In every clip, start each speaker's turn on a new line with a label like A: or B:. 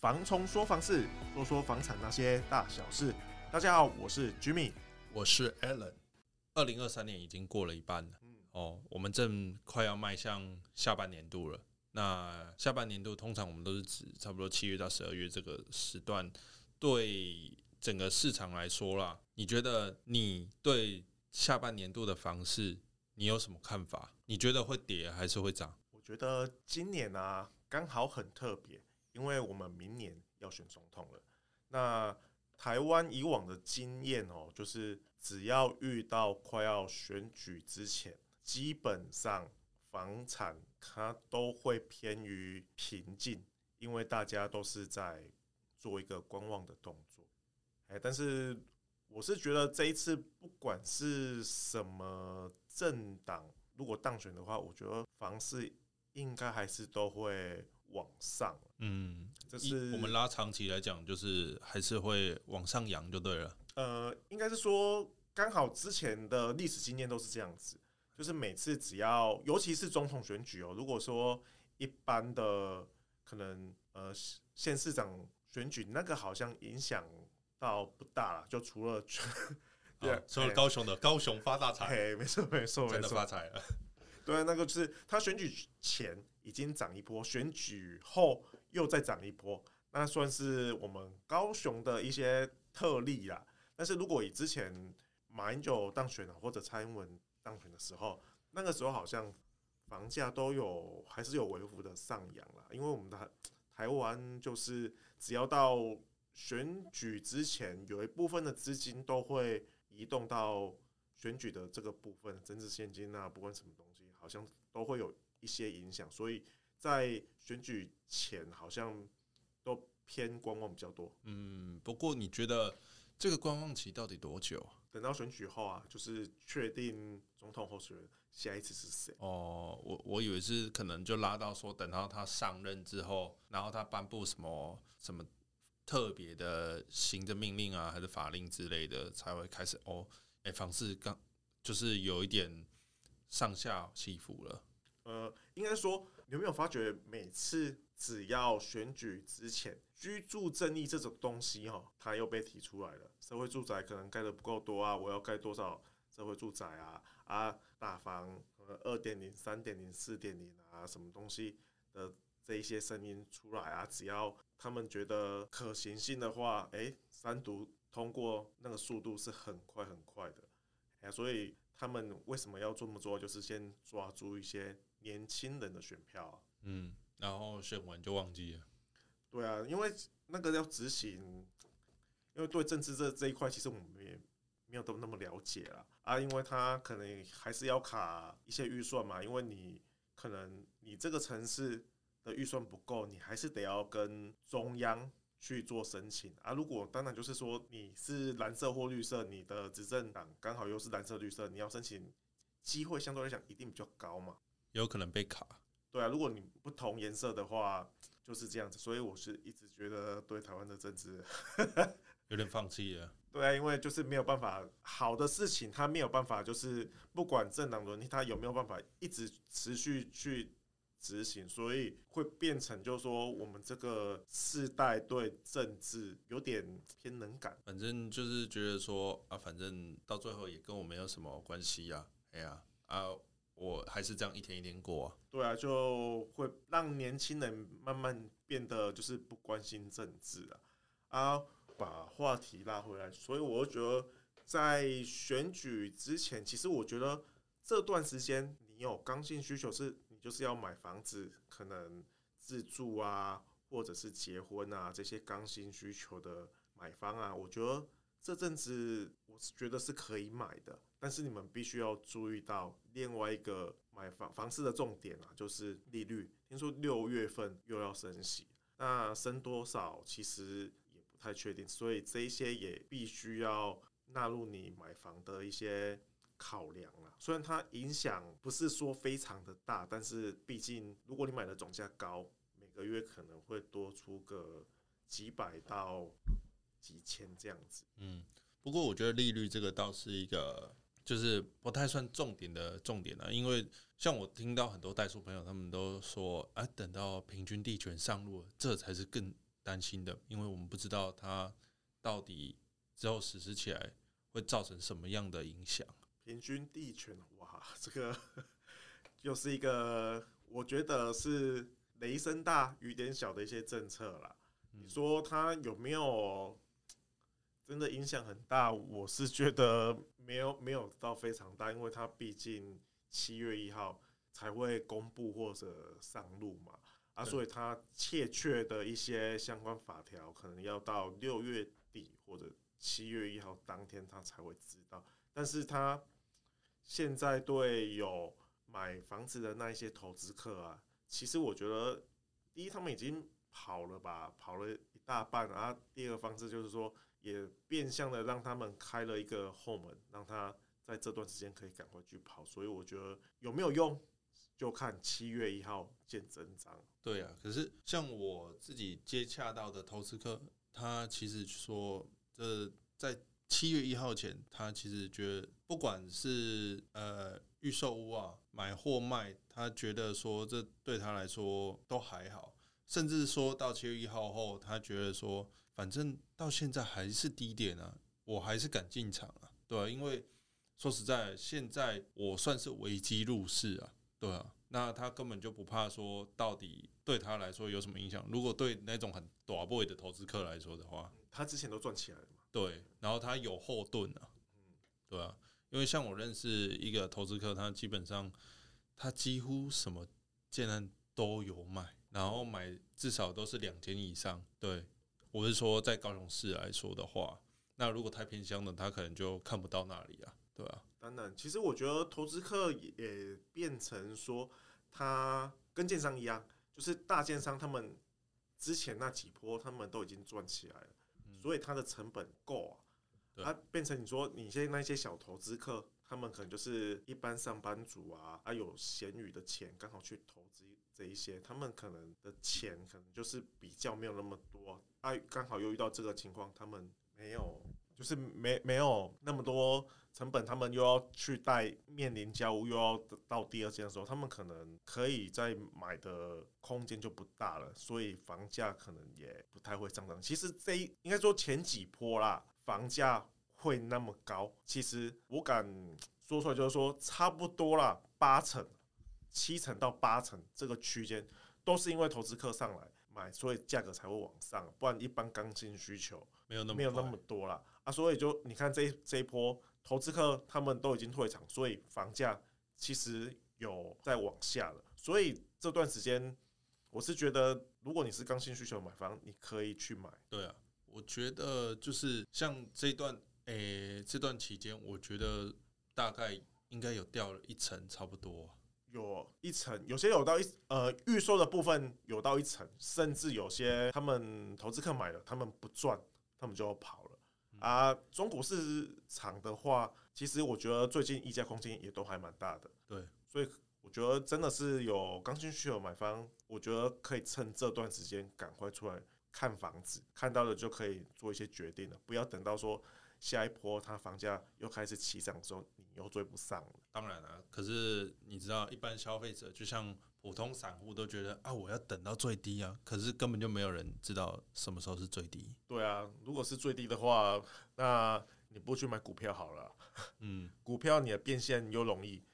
A: 房冲说房事，说说房产那些大小事。大家好，我是 Jimmy，
B: 我是 Alan。二零二三年已经过了一半了，嗯，哦，我们正快要迈向下半年度了。那下半年度通常我们都是指差不多七月到十二月这个时段。对整个市场来说啦，你觉得你对下半年度的房市你有什么看法？你觉得会跌还是会涨？
A: 我觉得今年啊，刚好很特别。因为我们明年要选总统了，那台湾以往的经验哦，就是只要遇到快要选举之前，基本上房产它都会偏于平静，因为大家都是在做一个观望的动作。哎，但是我是觉得这一次不管是什么政党，如果当选的话，我觉得房市应该还是都会。往上，
B: 嗯，这是我们拉长期来讲，就是还是会往上扬就对了。
A: 呃，应该是说，刚好之前的历史经验都是这样子，就是每次只要，尤其是总统选举哦，如果说一般的可能呃县市长选举，那个好像影响到不大了，就除了
B: 对，除了高雄的高雄发大财，
A: 没错没错，
B: 真的发财了。
A: 对，那个就是他选举前已经涨一波，选举后又再涨一波，那算是我们高雄的一些特例啦。但是如果以之前马英九当选了，或者蔡英文当选的时候，那个时候好像房价都有还是有微幅的上扬啦。因为我们的台湾就是只要到选举之前，有一部分的资金都会移动到。选举的这个部分，政治现金啊，不管什么东西，好像都会有一些影响，所以在选举前好像都偏观望比较多。
B: 嗯，不过你觉得这个观望期到底多久？
A: 等到选举后啊，就是确定总统候选人下一次是谁？
B: 哦，我我以为是可能就拉到说，等到他上任之后，然后他颁布什么什么特别的行政命令啊，还是法令之类的，才会开始哦。哎，房市刚就是有一点上下起伏了。
A: 呃，应该说，你有没有发觉，每次只要选举之前，居住正义这种东西哈，它又被提出来了。社会住宅可能盖得不够多啊，我要盖多少社会住宅啊？啊，大房呃二点零、三点零、四点零啊，什么东西的这一些声音出来啊？只要他们觉得可行性的话，哎，三读。通过那个速度是很快很快的，哎，所以他们为什么要这么做？就是先抓住一些年轻人的选票啊。
B: 嗯，然后选完就忘记了。
A: 对啊，因为那个要执行，因为对政治这这一块，其实我们也没有都那么了解了啊。因为他可能还是要卡一些预算嘛，因为你可能你这个城市的预算不够，你还是得要跟中央。去做申请啊！如果当然就是说你是蓝色或绿色，你的执政党刚好又是蓝色绿色，你要申请机会相对来讲一定比较高嘛。
B: 有可能被卡。
A: 对啊，如果你不同颜色的话，就是这样子。所以我是一直觉得对台湾的政治
B: 有点放弃了。
A: 对啊，因为就是没有办法，好的事情他没有办法，就是不管政党轮替，他有没有办法一直持续去。执行，所以会变成就是说，我们这个世代对政治有点偏冷感。
B: 反正就是觉得说啊，反正到最后也跟我没有什么关系呀。哎呀啊，我还是这样一天一天过啊。
A: 对啊，就会让年轻人慢慢变得就是不关心政治啊。啊，把话题拉回来，所以我觉得在选举之前，其实我觉得这段时间你有刚性需求是你。就是要买房子，可能自住啊，或者是结婚啊，这些刚性需求的买方啊，我觉得这阵子我是觉得是可以买的。但是你们必须要注意到另外一个买房房市的重点啊，就是利率。听说六月份又要升息，那升多少其实也不太确定，所以这一些也必须要纳入你买房的一些。考量了，虽然它影响不是说非常的大，但是毕竟如果你买的总价高，每个月可能会多出个几百到几千这样子。
B: 嗯，不过我觉得利率这个倒是一个，就是不太算重点的重点了，因为像我听到很多代数朋友他们都说，啊，等到平均地权上路，这才是更担心的，因为我们不知道它到底之后实施起来会造成什么样的影响。
A: 平均地权，哇，这个 又是一个我觉得是雷声大雨点小的一些政策啦。你说它有没有真的影响很大？我是觉得没有，没有到非常大，因为它毕竟七月一号才会公布或者上路嘛，啊，所以它确切的一些相关法条可能要到六月底或者七月一号当天他才会知道。但是他现在对有买房子的那一些投资客啊，其实我觉得第一他们已经。跑了吧，跑了一大半。然后第二个方式就是说，也变相的让他们开了一个后门，让他在这段时间可以赶快去跑。所以我觉得有没有用，就看七月一号见真章。
B: 对啊，可是像我自己接洽到的投资客，他其实说，这在七月一号前，他其实觉得不管是呃预售屋啊，买或卖，他觉得说这对他来说都还好。甚至说到七月一号后，他觉得说，反正到现在还是低点啊，我还是敢进场啊，对啊，因为说实在，现在我算是危机入市啊，对啊，那他根本就不怕说到底对他来说有什么影响。如果对那种很大 boy 的投资客来说的话，
A: 他之前都赚起来了嘛，
B: 对，然后他有后盾啊，嗯对啊，因为像我认识一个投资客，他基本上他几乎什么建案都有买。然后买至少都是两间以上，对，我是说在高雄市来说的话，那如果太偏乡的，他可能就看不到那里啊，对啊。
A: 当然，其实我觉得投资客也变成说，他跟建商一样，就是大建商他们之前那几波他们都已经赚起来了，所以他的成本够啊。他变成你说你现在那些小投资客，他们可能就是一般上班族啊，啊有闲余的钱刚好去投资。这一些，他们可能的钱可能就是比较没有那么多，啊，刚好又遇到这个情况，他们没有，就是没没有那么多成本，他们又要去贷，面临交屋，又要到第二间的时候，他们可能可以再买的空间就不大了，所以房价可能也不太会上涨。其实这应该说前几波啦，房价会那么高，其实我敢说出来就是说差不多啦，八成。七成到八成这个区间，都是因为投资客上来买，所以价格才会往上，不然一般刚性需求没有那么没有那么多啦。啊。所以就你看这一这一波投资客他们都已经退场，所以房价其实有在往下了。所以这段时间，我是觉得如果你是刚性需求买房，你可以去买。
B: 对啊，我觉得就是像这一段诶、欸，这段期间，我觉得大概应该有掉了一层差不多。
A: 有一层，有些有到一呃预售的部分有到一层，甚至有些他们投资客买了，他们不赚，他们就要跑了。啊，中古市场的话，其实我觉得最近溢价空间也都还蛮大的。
B: 对，
A: 所以我觉得真的是有刚性需求买方，我觉得可以趁这段时间赶快出来看房子，看到了就可以做一些决定了，不要等到说。下一波，它房价又开始起涨的时候，你又追不上了。
B: 当然了、啊，可是你知道，一般消费者就像普通散户都觉得啊，我要等到最低啊。可是根本就没有人知道什么时候是最低。
A: 对啊，如果是最低的话，那你不去买股票好了。嗯，股票你的变现又容易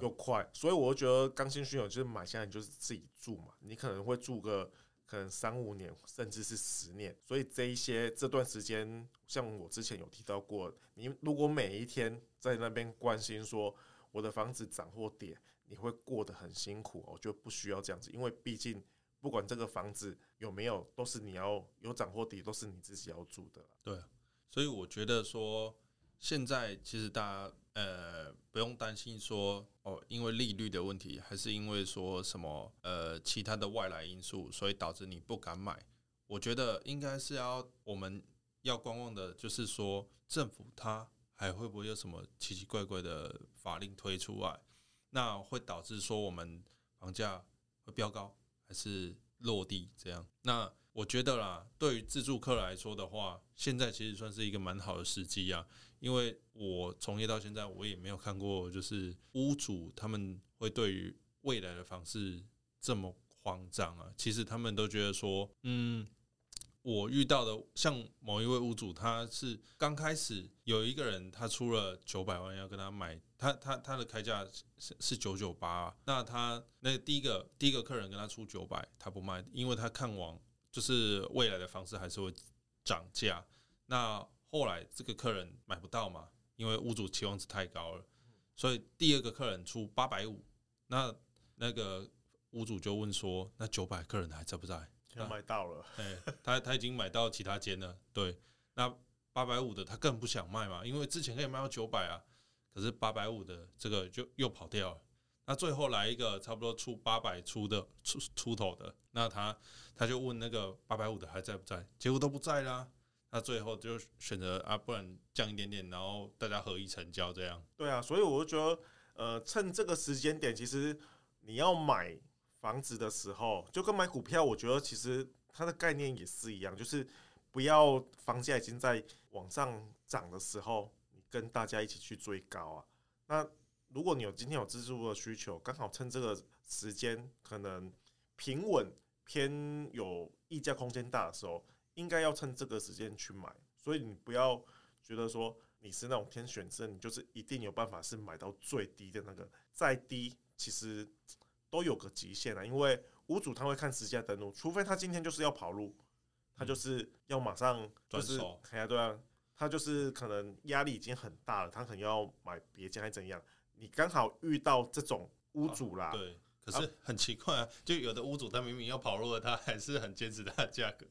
A: 又快，所以我就觉得刚性需求就是买下来你就是自己住嘛，你可能会住个。可能三五年，甚至是十年，所以这一些这段时间，像我之前有提到过，你如果每一天在那边关心说我的房子涨或跌，你会过得很辛苦。我就不需要这样子，因为毕竟不管这个房子有没有，都是你要有涨或跌，都是你自己要住的。
B: 对，所以我觉得说现在其实大家。呃，不用担心说哦，因为利率的问题，还是因为说什么呃其他的外来因素，所以导致你不敢买。我觉得应该是要我们要观望的，就是说政府它还会不会有什么奇奇怪怪的法令推出来，那会导致说我们房价会飙高，还是落地这样？那我觉得啦，对于自住客来说的话，现在其实算是一个蛮好的时机啊。因为我从业到现在，我也没有看过，就是屋主他们会对于未来的房市这么慌张啊。其实他们都觉得说，嗯，我遇到的，像某一位屋主，他是刚开始有一个人，他出了九百万要跟他买，他他他的开价是是九九八，那他那第一个第一个客人跟他出九百，他不卖，因为他看往就是未来的房市还是会涨价。那后来这个客人买不到嘛，因为屋主期望值太高了，所以第二个客人出八百五，那那个屋主就问说，那九百客人还在不在？
A: 他买到了，
B: 哎，他他已经买到其他间了。对，那八百五的他更不想卖嘛，因为之前可以卖到九百啊，可是八百五的这个就又跑掉了。那最后来一个差不多出八百出的出出头的，那他他就问那个八百五的还在不在？结果都不在啦。那最后就选择啊，不然降一点点，然后大家合意成交这样。
A: 对啊，所以我就觉得，呃，趁这个时间点，其实你要买。房子的时候，就跟买股票，我觉得其实它的概念也是一样，就是不要房价已经在往上涨的时候，你跟大家一起去追高啊。那如果你有今天有自助的需求，刚好趁这个时间可能平稳偏有溢价空间大的时候，应该要趁这个时间去买。所以你不要觉得说你是那种天选之人，你就是一定有办法是买到最低的那个，再低其实。都有个极限啊，因为屋主他会看时价登录，除非他今天就是要跑路，他就是要马上就是，哎呀，对啊，他就是可能压力已经很大了，他可能要买别家还怎样？你刚好遇到这种屋主啦，
B: 对，可是很奇怪啊，就有的屋主他明明要跑路了，他还是很坚持他的价格。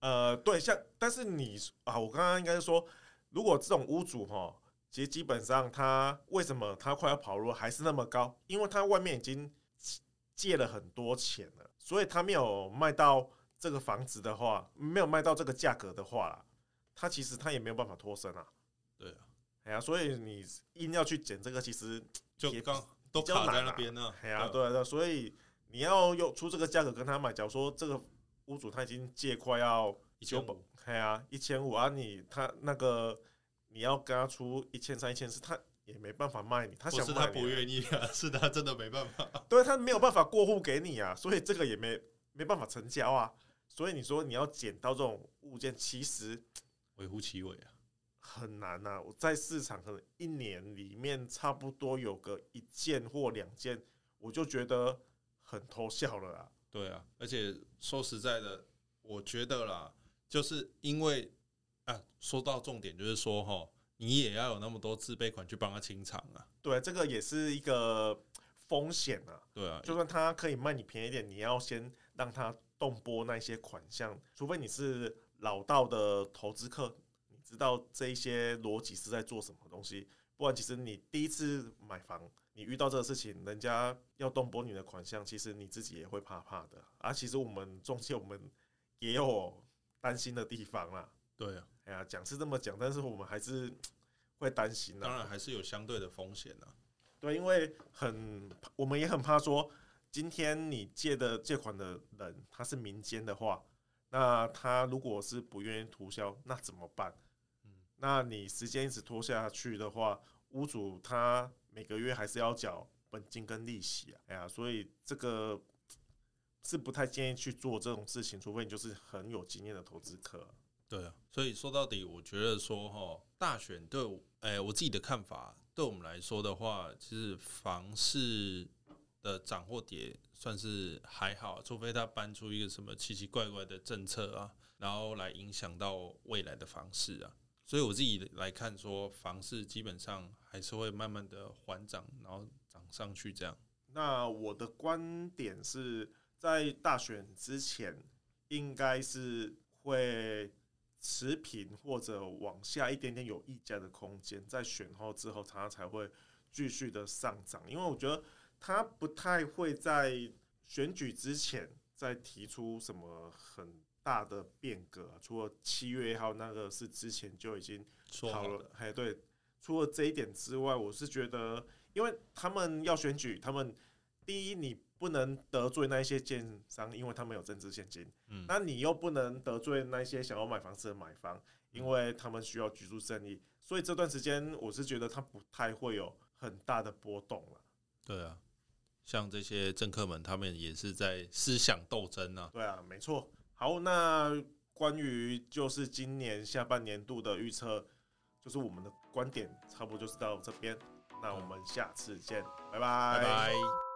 A: 呃，对，像但是你啊，我刚刚应该是说，如果这种屋主哈，其实基本上他为什么他快要跑路还是那么高？因为他外面已经。借了很多钱了，所以他没有卖到这个房子的话，没有卖到这个价格的话，他其实他也没有办法脱身啊。哎呀，所以你硬要去捡这个，其实
B: 就刚都卡在那边呢。
A: 哎呀，对对，所以你要用出这个价格跟他买，假如说这个屋主他已经借快要一千五，哎呀，一千五啊，你他那个你要跟他出一千三、一千四，他。也没办法卖你，他想卖你，
B: 不是他不愿意啊，是他真的没办法，
A: 对，他没有办法过户给你啊，所以这个也没没办法成交啊。所以你说你要捡到这种物件，其实
B: 微乎其微啊，
A: 很难呐。我在市场可能一年里面差不多有个一件或两件，我就觉得很偷笑了啦。
B: 对啊，而且说实在的，我觉得啦，就是因为啊，说到重点就是说哈。你也要有那么多自备款去帮他清场啊？
A: 对，这个也是一个风险啊。
B: 对啊，
A: 就算他可以卖你便宜点，你要先让他动拨那些款项，除非你是老道的投资客，你知道这一些逻辑是在做什么东西。不然，其实你第一次买房，你遇到这个事情，人家要动拨你的款项，其实你自己也会怕怕的。而、啊、其实我们中介，我们也有担心的地方啦。
B: 对啊。
A: 哎呀，讲是这么讲，但是我们还是会担心的。
B: 当然还是有相对的风险的。
A: 对，因为很，我们也很怕说，今天你借的借款的人他是民间的话，那他如果是不愿意涂销，那怎么办？那你时间一直拖下去的话，屋主他每个月还是要缴本金跟利息啊。哎呀，所以这个是不太建议去做这种事情，除非你就是很有经验的投资客。
B: 对啊，所以说到底，我觉得说哈，大选对我，哎，我自己的看法，对我们来说的话，其实房市的涨或跌算是还好，除非他搬出一个什么奇奇怪怪的政策啊，然后来影响到未来的房市啊。所以我自己来看，说房市基本上还是会慢慢的缓涨，然后涨上去这样。
A: 那我的观点是在大选之前，应该是会。持平或者往下一点点有溢价的空间，在选后之后，它才会继续的上涨。因为我觉得它不太会在选举之前再提出什么很大的变革，除了七月一号那个是之前就已经好了。哎，对，除了这一点之外，我是觉得，因为他们要选举，他们第一你。不能得罪那一些建商，因为他们有政治现金。嗯，那你又不能得罪那些想要买房子的买方，因为他们需要居住正义。所以这段时间，我是觉得他不太会有很大的波动了。
B: 对啊，像这些政客们，他们也是在思想斗争啊。
A: 对啊，没错。好，那关于就是今年下半年度的预测，就是我们的观点差不多就是到这边。那我们下次见，拜拜。
B: 拜拜。